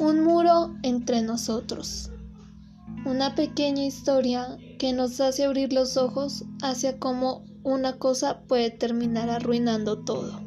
Un muro entre nosotros. Una pequeña historia que nos hace abrir los ojos hacia cómo una cosa puede terminar arruinando todo.